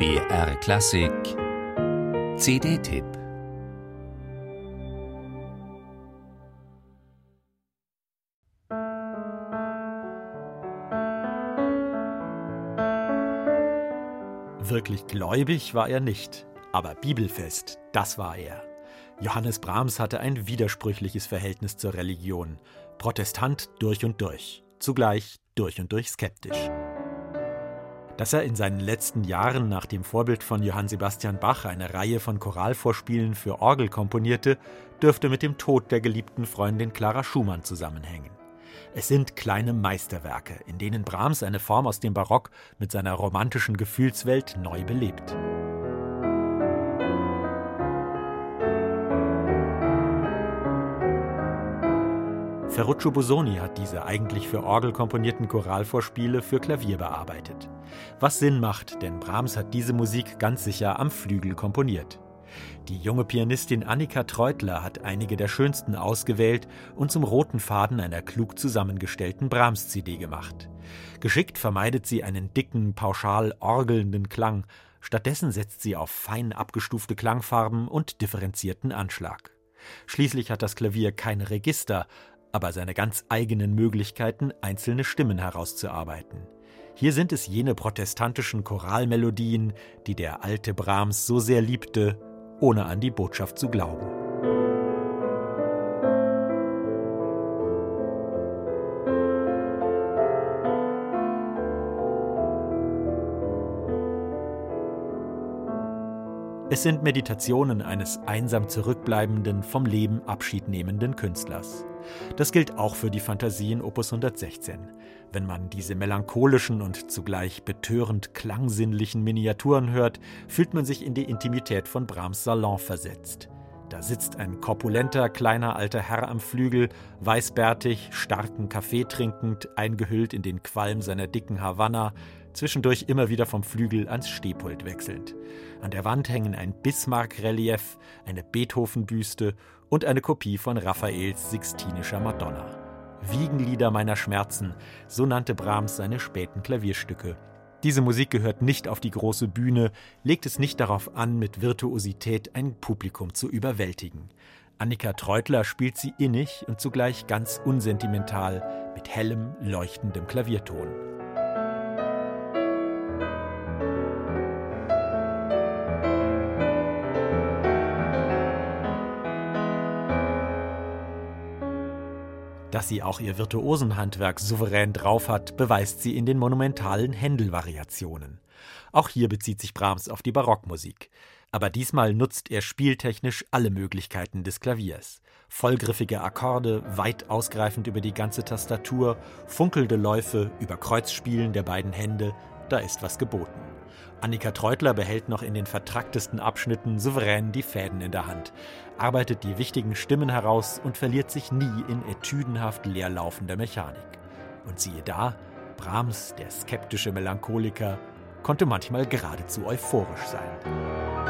BR Klassik CD-Tipp Wirklich gläubig war er nicht, aber bibelfest, das war er. Johannes Brahms hatte ein widersprüchliches Verhältnis zur Religion, Protestant durch und durch, zugleich durch und durch skeptisch. Dass er in seinen letzten Jahren nach dem Vorbild von Johann Sebastian Bach eine Reihe von Choralvorspielen für Orgel komponierte, dürfte mit dem Tod der geliebten Freundin Clara Schumann zusammenhängen. Es sind kleine Meisterwerke, in denen Brahms eine Form aus dem Barock mit seiner romantischen Gefühlswelt neu belebt. Ferruccio Busoni hat diese eigentlich für Orgel komponierten Choralvorspiele für Klavier bearbeitet. Was Sinn macht, denn Brahms hat diese Musik ganz sicher am Flügel komponiert. Die junge Pianistin Annika Treutler hat einige der schönsten ausgewählt und zum roten Faden einer klug zusammengestellten Brahms-CD gemacht. Geschickt vermeidet sie einen dicken, pauschal orgelnden Klang. Stattdessen setzt sie auf fein abgestufte Klangfarben und differenzierten Anschlag. Schließlich hat das Klavier kein Register, aber seine ganz eigenen Möglichkeiten, einzelne Stimmen herauszuarbeiten. Hier sind es jene protestantischen Choralmelodien, die der alte Brahms so sehr liebte, ohne an die Botschaft zu glauben. Es sind Meditationen eines einsam zurückbleibenden, vom Leben Abschied nehmenden Künstlers. Das gilt auch für die Fantasien Opus 116. Wenn man diese melancholischen und zugleich betörend klangsinnlichen Miniaturen hört, fühlt man sich in die Intimität von Brahms Salon versetzt. Da sitzt ein korpulenter, kleiner alter Herr am Flügel, weißbärtig, starken Kaffee trinkend, eingehüllt in den Qualm seiner dicken Havanna, zwischendurch immer wieder vom Flügel ans Stehpult wechselnd. An der Wand hängen ein Bismarck-Relief, eine Beethoven-Büste und eine Kopie von Raffaels Sixtinischer Madonna. Wiegenlieder meiner Schmerzen, so nannte Brahms seine späten Klavierstücke. Diese Musik gehört nicht auf die große Bühne, legt es nicht darauf an, mit Virtuosität ein Publikum zu überwältigen. Annika Treutler spielt sie innig und zugleich ganz unsentimental mit hellem, leuchtendem Klavierton. Dass sie auch ihr Virtuosenhandwerk souverän drauf hat, beweist sie in den monumentalen Händel-Variationen. Auch hier bezieht sich Brahms auf die Barockmusik. Aber diesmal nutzt er spieltechnisch alle Möglichkeiten des Klaviers. Vollgriffige Akkorde, weit ausgreifend über die ganze Tastatur, funkelnde Läufe, über Kreuzspielen der beiden Hände, da ist was geboten. Annika Treutler behält noch in den vertracktesten Abschnitten souverän die Fäden in der Hand, arbeitet die wichtigen Stimmen heraus und verliert sich nie in etüdenhaft leerlaufender Mechanik. Und siehe da, Brahms, der skeptische Melancholiker, konnte manchmal geradezu euphorisch sein.